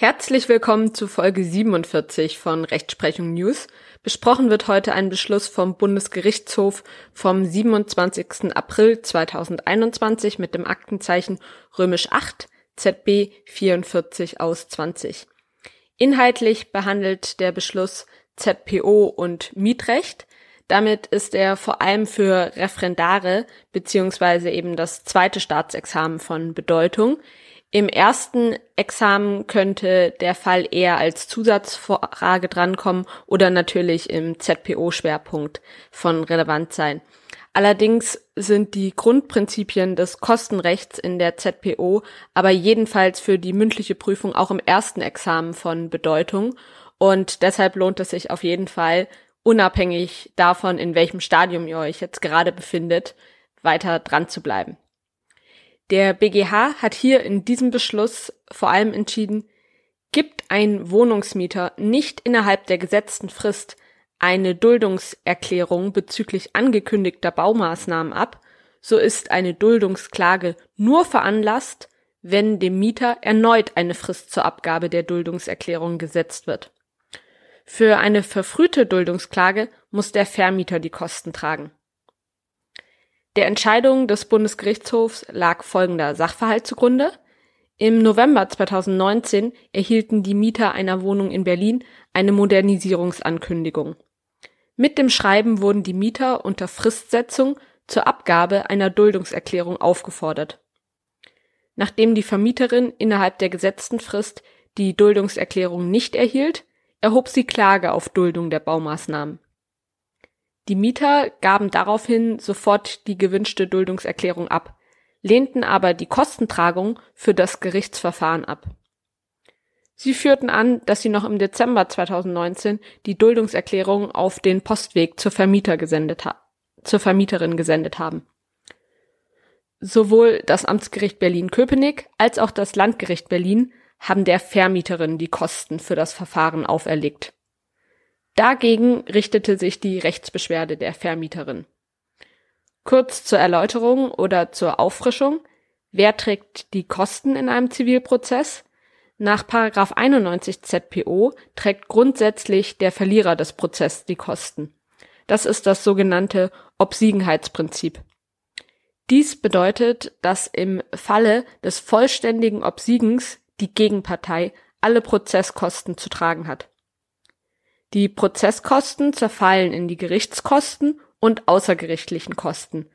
Herzlich willkommen zu Folge 47 von Rechtsprechung News. Besprochen wird heute ein Beschluss vom Bundesgerichtshof vom 27. April 2021 mit dem Aktenzeichen römisch 8 ZB 44 aus 20. Inhaltlich behandelt der Beschluss ZPO und Mietrecht. Damit ist er vor allem für Referendare beziehungsweise eben das zweite Staatsexamen von Bedeutung. Im ersten Examen könnte der Fall eher als Zusatzfrage drankommen oder natürlich im ZPO-Schwerpunkt von relevant sein. Allerdings sind die Grundprinzipien des Kostenrechts in der ZPO aber jedenfalls für die mündliche Prüfung auch im ersten Examen von Bedeutung und deshalb lohnt es sich auf jeden Fall, unabhängig davon, in welchem Stadium ihr euch jetzt gerade befindet, weiter dran zu bleiben. Der BGH hat hier in diesem Beschluss vor allem entschieden, gibt ein Wohnungsmieter nicht innerhalb der gesetzten Frist eine Duldungserklärung bezüglich angekündigter Baumaßnahmen ab, so ist eine Duldungsklage nur veranlasst, wenn dem Mieter erneut eine Frist zur Abgabe der Duldungserklärung gesetzt wird. Für eine verfrühte Duldungsklage muss der Vermieter die Kosten tragen. Der Entscheidung des Bundesgerichtshofs lag folgender Sachverhalt zugrunde. Im November 2019 erhielten die Mieter einer Wohnung in Berlin eine Modernisierungsankündigung. Mit dem Schreiben wurden die Mieter unter Fristsetzung zur Abgabe einer Duldungserklärung aufgefordert. Nachdem die Vermieterin innerhalb der gesetzten Frist die Duldungserklärung nicht erhielt, erhob sie Klage auf Duldung der Baumaßnahmen. Die Mieter gaben daraufhin sofort die gewünschte Duldungserklärung ab, lehnten aber die Kostentragung für das Gerichtsverfahren ab. Sie führten an, dass sie noch im Dezember 2019 die Duldungserklärung auf den Postweg zur, Vermieter gesendet zur Vermieterin gesendet haben. Sowohl das Amtsgericht Berlin-Köpenick als auch das Landgericht Berlin haben der Vermieterin die Kosten für das Verfahren auferlegt. Dagegen richtete sich die Rechtsbeschwerde der Vermieterin. Kurz zur Erläuterung oder zur Auffrischung. Wer trägt die Kosten in einem Zivilprozess? Nach 91 ZPO trägt grundsätzlich der Verlierer des Prozesses die Kosten. Das ist das sogenannte Obsiegenheitsprinzip. Dies bedeutet, dass im Falle des vollständigen Obsiegens die Gegenpartei alle Prozesskosten zu tragen hat. Die Prozesskosten zerfallen in die Gerichtskosten und außergerichtlichen Kosten.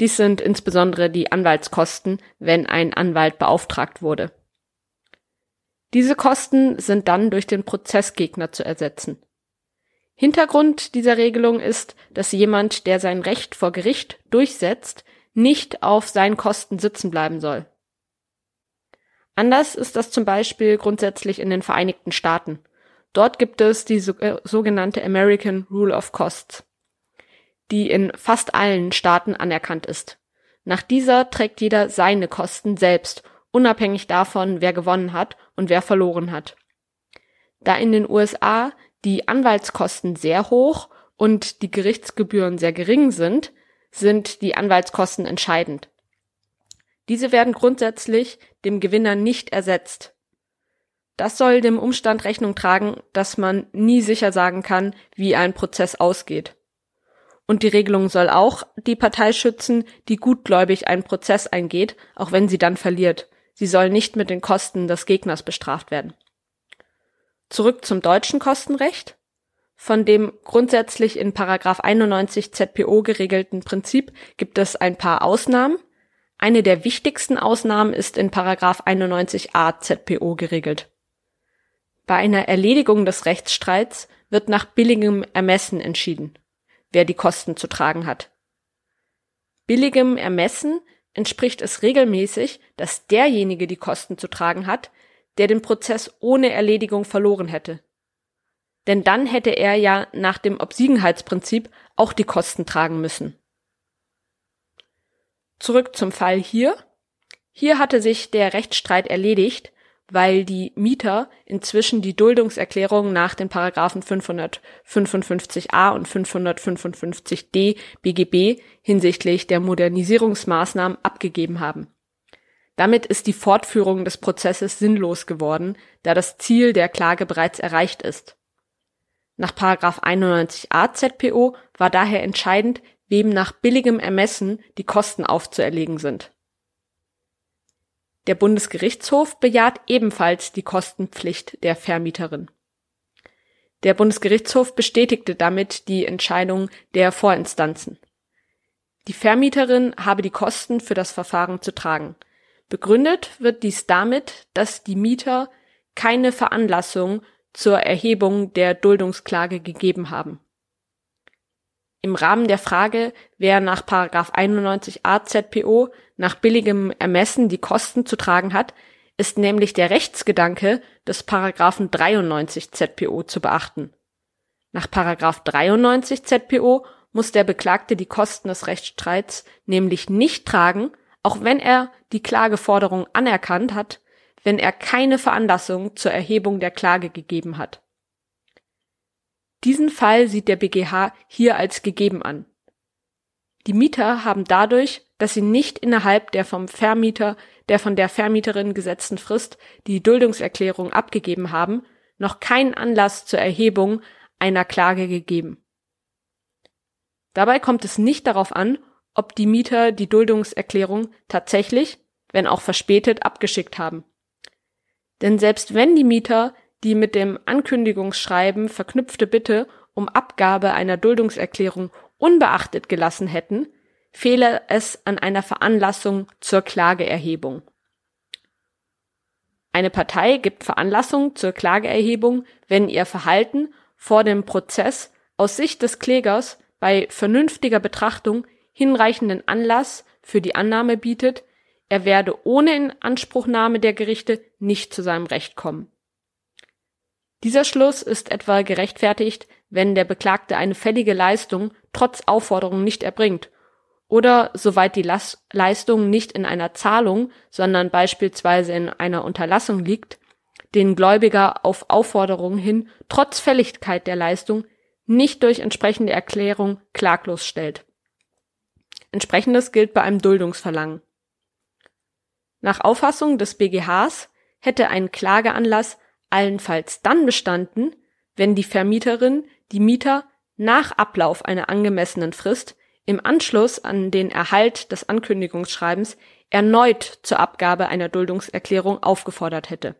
Dies sind insbesondere die Anwaltskosten, wenn ein Anwalt beauftragt wurde. Diese Kosten sind dann durch den Prozessgegner zu ersetzen. Hintergrund dieser Regelung ist, dass jemand, der sein Recht vor Gericht durchsetzt, nicht auf seinen Kosten sitzen bleiben soll. Anders ist das zum Beispiel grundsätzlich in den Vereinigten Staaten. Dort gibt es die äh, sogenannte American Rule of Costs, die in fast allen Staaten anerkannt ist. Nach dieser trägt jeder seine Kosten selbst, unabhängig davon, wer gewonnen hat und wer verloren hat. Da in den USA die Anwaltskosten sehr hoch und die Gerichtsgebühren sehr gering sind, sind die Anwaltskosten entscheidend. Diese werden grundsätzlich dem Gewinner nicht ersetzt. Das soll dem Umstand Rechnung tragen, dass man nie sicher sagen kann, wie ein Prozess ausgeht. Und die Regelung soll auch die Partei schützen, die gutgläubig einen Prozess eingeht, auch wenn sie dann verliert. Sie soll nicht mit den Kosten des Gegners bestraft werden. Zurück zum deutschen Kostenrecht. Von dem grundsätzlich in Paragraph 91 ZPO geregelten Prinzip gibt es ein paar Ausnahmen. Eine der wichtigsten Ausnahmen ist in Paragraph 91a ZPO geregelt. Bei einer Erledigung des Rechtsstreits wird nach billigem Ermessen entschieden, wer die Kosten zu tragen hat. Billigem Ermessen entspricht es regelmäßig, dass derjenige die Kosten zu tragen hat, der den Prozess ohne Erledigung verloren hätte. Denn dann hätte er ja nach dem Obsiegenheitsprinzip auch die Kosten tragen müssen. Zurück zum Fall hier. Hier hatte sich der Rechtsstreit erledigt, weil die Mieter inzwischen die Duldungserklärung nach den Paragraphen 555a und 555d BGB hinsichtlich der Modernisierungsmaßnahmen abgegeben haben. Damit ist die Fortführung des Prozesses sinnlos geworden, da das Ziel der Klage bereits erreicht ist. Nach 91a ZPO war daher entscheidend, wem nach billigem Ermessen die Kosten aufzuerlegen sind. Der Bundesgerichtshof bejaht ebenfalls die Kostenpflicht der Vermieterin. Der Bundesgerichtshof bestätigte damit die Entscheidung der Vorinstanzen. Die Vermieterin habe die Kosten für das Verfahren zu tragen. Begründet wird dies damit, dass die Mieter keine Veranlassung zur Erhebung der Duldungsklage gegeben haben. Im Rahmen der Frage, wer nach 91a ZPO nach billigem Ermessen die Kosten zu tragen hat, ist nämlich der Rechtsgedanke des Paragraphen 93 ZPO zu beachten. Nach Paragraph 93 ZPO muss der Beklagte die Kosten des Rechtsstreits nämlich nicht tragen, auch wenn er die Klageforderung anerkannt hat, wenn er keine Veranlassung zur Erhebung der Klage gegeben hat. Diesen Fall sieht der BGH hier als gegeben an. Die Mieter haben dadurch, dass sie nicht innerhalb der vom Vermieter, der von der Vermieterin gesetzten Frist die Duldungserklärung abgegeben haben, noch keinen Anlass zur Erhebung einer Klage gegeben. Dabei kommt es nicht darauf an, ob die Mieter die Duldungserklärung tatsächlich, wenn auch verspätet, abgeschickt haben. Denn selbst wenn die Mieter die mit dem Ankündigungsschreiben verknüpfte Bitte um Abgabe einer Duldungserklärung unbeachtet gelassen hätten, fehle es an einer Veranlassung zur Klageerhebung. Eine Partei gibt Veranlassung zur Klageerhebung, wenn ihr Verhalten vor dem Prozess aus Sicht des Klägers bei vernünftiger Betrachtung hinreichenden Anlass für die Annahme bietet, er werde ohne Inanspruchnahme der Gerichte nicht zu seinem Recht kommen. Dieser Schluss ist etwa gerechtfertigt, wenn der Beklagte eine fällige Leistung trotz Aufforderung nicht erbringt oder soweit die Las Leistung nicht in einer Zahlung, sondern beispielsweise in einer Unterlassung liegt, den Gläubiger auf Aufforderung hin trotz Fälligkeit der Leistung nicht durch entsprechende Erklärung klaglos stellt. Entsprechendes gilt bei einem Duldungsverlangen. Nach Auffassung des BGHs hätte ein Klageanlass allenfalls dann bestanden, wenn die Vermieterin die Mieter nach Ablauf einer angemessenen Frist im Anschluss an den Erhalt des Ankündigungsschreibens erneut zur Abgabe einer Duldungserklärung aufgefordert hätte.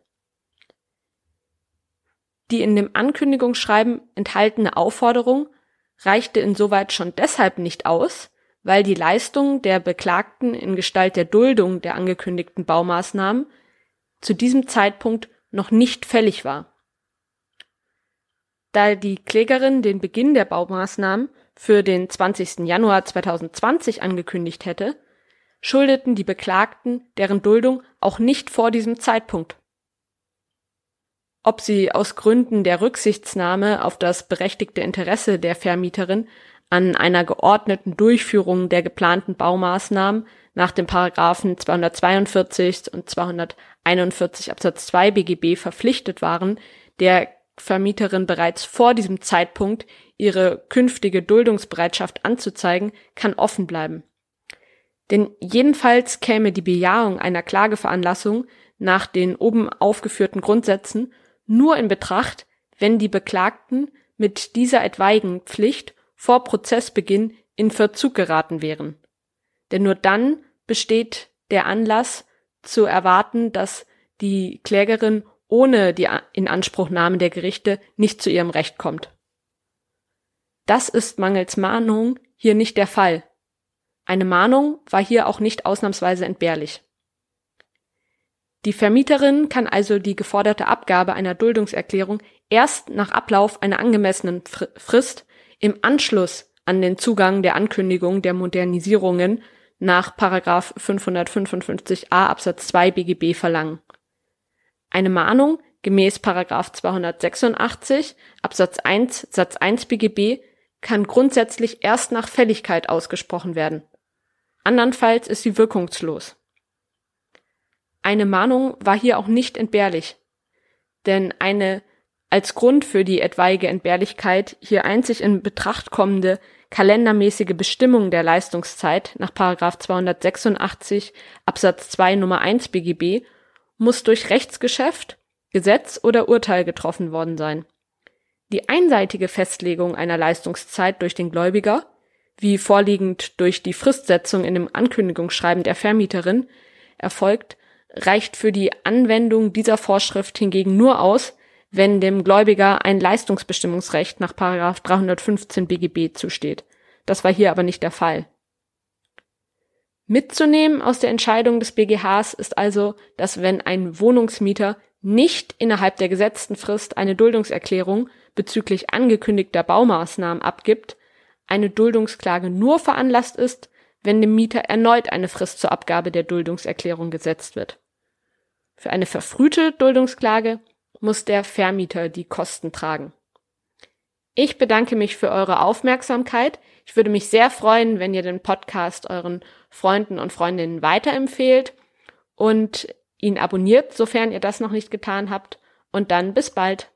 Die in dem Ankündigungsschreiben enthaltene Aufforderung reichte insoweit schon deshalb nicht aus, weil die Leistung der Beklagten in Gestalt der Duldung der angekündigten Baumaßnahmen zu diesem Zeitpunkt noch nicht fällig war. Da die Klägerin den Beginn der Baumaßnahmen für den 20. Januar 2020 angekündigt hätte, schuldeten die Beklagten deren Duldung auch nicht vor diesem Zeitpunkt. Ob sie aus Gründen der Rücksichtsnahme auf das berechtigte Interesse der Vermieterin an einer geordneten Durchführung der geplanten Baumaßnahmen nach den Paragraphen 242 und 241 Absatz 2 BGB verpflichtet waren, der Vermieterin bereits vor diesem Zeitpunkt ihre künftige Duldungsbereitschaft anzuzeigen, kann offen bleiben. Denn jedenfalls käme die Bejahung einer Klageveranlassung nach den oben aufgeführten Grundsätzen nur in Betracht, wenn die Beklagten mit dieser etwaigen Pflicht vor Prozessbeginn in Verzug geraten wären. Denn nur dann besteht der Anlass zu erwarten, dass die Klägerin ohne die Inanspruchnahme der Gerichte nicht zu ihrem Recht kommt. Das ist mangels Mahnung hier nicht der Fall. Eine Mahnung war hier auch nicht ausnahmsweise entbehrlich. Die Vermieterin kann also die geforderte Abgabe einer Duldungserklärung erst nach Ablauf einer angemessenen Frist im Anschluss an den Zugang der Ankündigung der Modernisierungen nach 555a Absatz 2 BGB verlangen. Eine Mahnung gemäß 286 Absatz 1 Satz 1 BGB kann grundsätzlich erst nach Fälligkeit ausgesprochen werden. Andernfalls ist sie wirkungslos. Eine Mahnung war hier auch nicht entbehrlich, denn eine als Grund für die etwaige Entbehrlichkeit hier einzig in Betracht kommende kalendermäßige Bestimmung der Leistungszeit nach 286 Absatz 2 Nummer 1 BGB muss durch Rechtsgeschäft, Gesetz oder Urteil getroffen worden sein. Die einseitige Festlegung einer Leistungszeit durch den Gläubiger, wie vorliegend durch die Fristsetzung in dem Ankündigungsschreiben der Vermieterin, erfolgt, reicht für die Anwendung dieser Vorschrift hingegen nur aus, wenn dem Gläubiger ein Leistungsbestimmungsrecht nach 315 BGB zusteht. Das war hier aber nicht der Fall. Mitzunehmen aus der Entscheidung des BGHs ist also, dass wenn ein Wohnungsmieter nicht innerhalb der gesetzten Frist eine Duldungserklärung bezüglich angekündigter Baumaßnahmen abgibt, eine Duldungsklage nur veranlasst ist, wenn dem Mieter erneut eine Frist zur Abgabe der Duldungserklärung gesetzt wird. Für eine verfrühte Duldungsklage muss der Vermieter die Kosten tragen. Ich bedanke mich für eure Aufmerksamkeit. Ich würde mich sehr freuen, wenn ihr den Podcast euren Freunden und Freundinnen weiterempfehlt und ihn abonniert, sofern ihr das noch nicht getan habt. Und dann bis bald.